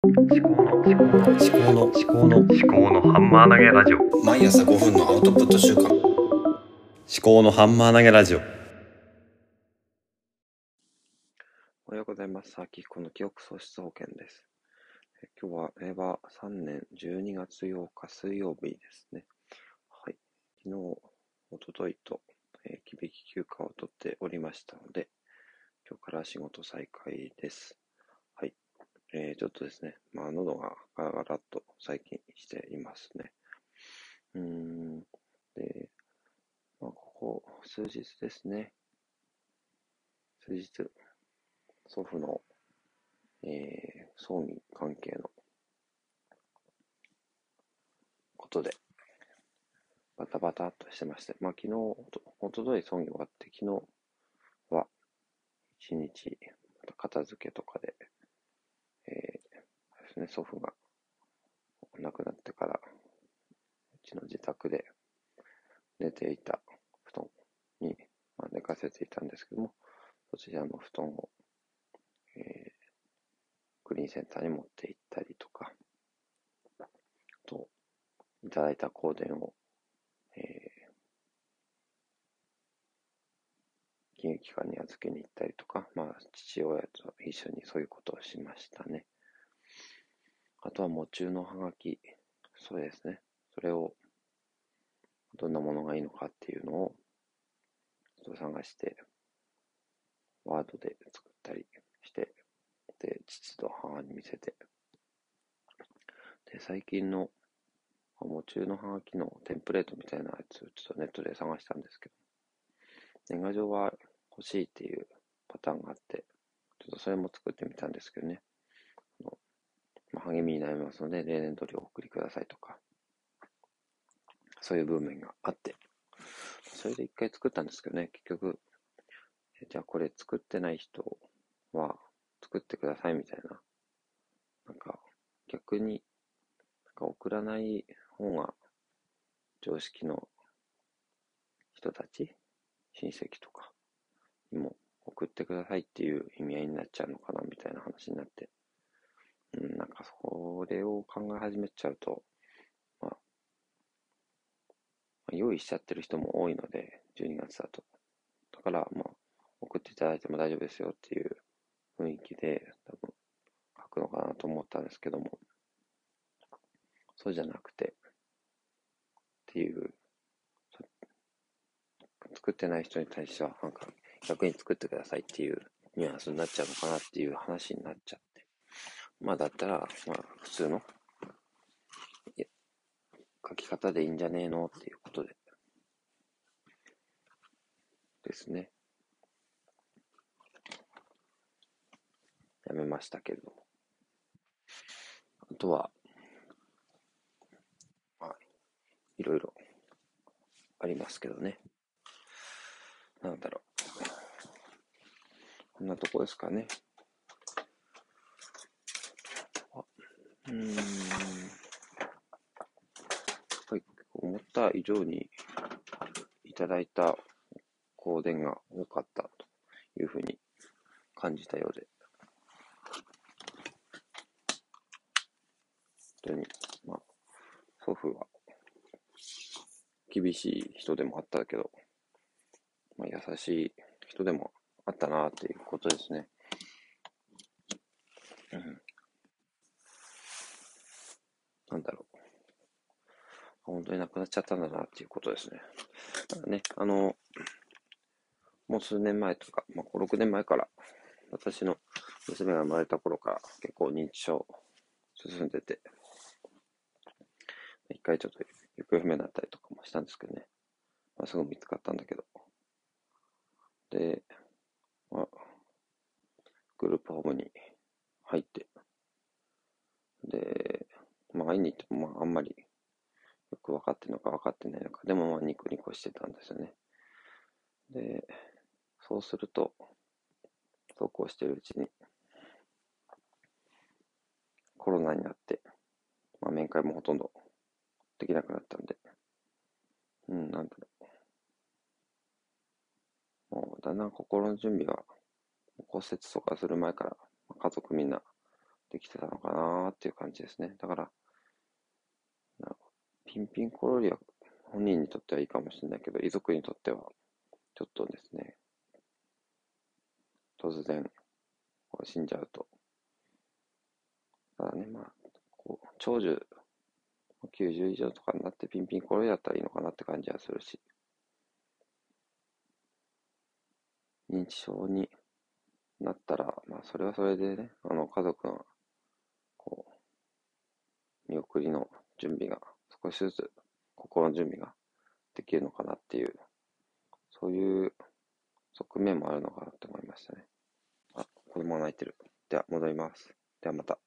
思考の思考の思考の思考の思考のハンマー投げラジオ毎朝5分のアウトプット週間思考のハンマー投げラジオおはようございます。秋彦の記憶喪失保険です。え今日は令和3年12月8日水曜日ですね。はい。昨日、おとといと、えー、響き休暇を取っておりましたので、今日から仕事再開です。えー、ちょっとですね、まあ、喉がガラガラっと最近していますね。うん。で、まあ、ここ数日ですね。数日、祖父の、えー、葬儀関係のことで、バタバタっとしてまして、まあ昨日、おととい葬儀終わって、昨日は一日、片付けとかで、ですね、祖父が亡くなってから、うちの自宅で寝ていた布団に、まあ、寝かせていたんですけども、そちらの布団をえー、クリーンセンターに持って行ったりとか、と、いただいた香典を、えー、金融機関に預けに行ったりとか、まあ、父親と一緒にそういうことをしましたね。あとは、喪中のハガキ、それですね。それを、どんなものがいいのかっていうのを、ちょっと探して、ワードで作ったりして、で、父と母に見せて、で、最近の、喪中のハガキのテンプレートみたいなやつをちょっとネットで探したんですけど、年賀状は欲しいっていうパターンがあって、ちょっとそれも作ってみたんですけどね、励みになりますので、例年通りお送りくださいとか、そういう文面があって、それで一回作ったんですけどね、結局、じゃあこれ作ってない人は作ってくださいみたいな。なんか逆に、なんか送らない方が常識の人たち、親戚とかにも送ってくださいっていう意味合いになっちゃうのかなみたいな話になって。うん、なんかそれを考え始めちゃうと、まあ、用意しちゃってる人も多いので、12月だと。だから、まあ、送っていただいても大丈夫ですよっていう雰囲気で多分書くのかなと思ったんですけども、そうじゃなくて、っていう、作ってない人に対しては、なんか逆に作ってくださいっていうニュアンスになっちゃうのかなっていう話になっちゃって。まあだったら、まあ普通の書き方でいいんじゃねえのっていうことで。ですね。やめましたけれども。あとは、まあ、いろいろありますけどね。なんだろう。こんなとこですかね。うーん。はい、思った以上にいただいた香典が多かったというふうに感じたようで。本当に、まあ、祖父は厳しい人でもあったけど、まあ、優しい人でもあったなっていうことですね。うん。なんだろう。本当に亡くなっちゃったんだなっていうことですね。ね、あの、もう数年前とか、まあ、5、6年前から、私の娘が生まれた頃から結構認知症進んでて、一回ちょっと行方不明になったりとかもしたんですけどね。まあ、すぐ見つかったんだけど。で、まあ、グループホームに入って、で、まあ、会いに行っても、まあ、あんまりく分かってるのか分かってないのか、でもまあ、ニコニコしてたんですよね。で、そうすると、そうこうしてるうちに、コロナになって、まあ、面会もほとんどできなくなったんで、うん、なんだろう。もう、だんだん心の準備が、骨折とかする前から、家族みんなできてたのかなっていう感じですね。だから、ピンピンコロリは本人にとってはいいかもしれないけど、遺族にとっては、ちょっとですね、突然、死んじゃうと。ただね、まあ、こう、長寿、90以上とかになってピンピンコロリだったらいいのかなって感じはするし、認知症になったら、まあ、それはそれでね、あの、家族の、こう、見送りの準備が、少しずつ心の準備ができるのかなっていう、そういう側面もあるのかなって思いましたね。あ、子供が泣いてる。では、戻ります。ではまた。